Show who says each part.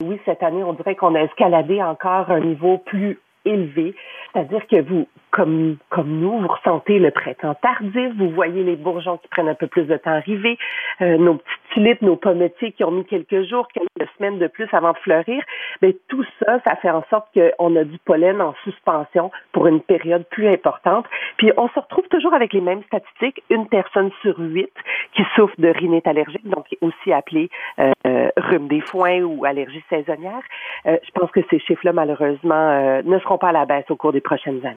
Speaker 1: oui, cette année, on dirait qu'on a escaladé encore un niveau plus élevé. C'est-à-dire que vous, comme, comme nous, vous ressentez le printemps tardif, vous voyez les bourgeons qui prennent un peu plus de temps à arriver, euh, nos petites tulipes, nos pommetiers qui ont mis quelques jours, quelques semaines de plus avant de fleurir. Mais tout ça, ça fait en sorte qu'on a du pollen en suspension pour une période plus importante. Puis on se retrouve toujours avec les mêmes statistiques. Une personne sur huit qui souffre de rhinite allergique, donc aussi appelée euh, rhume des foins ou allergie saisonnière. Euh, je pense que ces chiffres-là, malheureusement, euh, ne seront pas à la baisse au cours des prochaines années.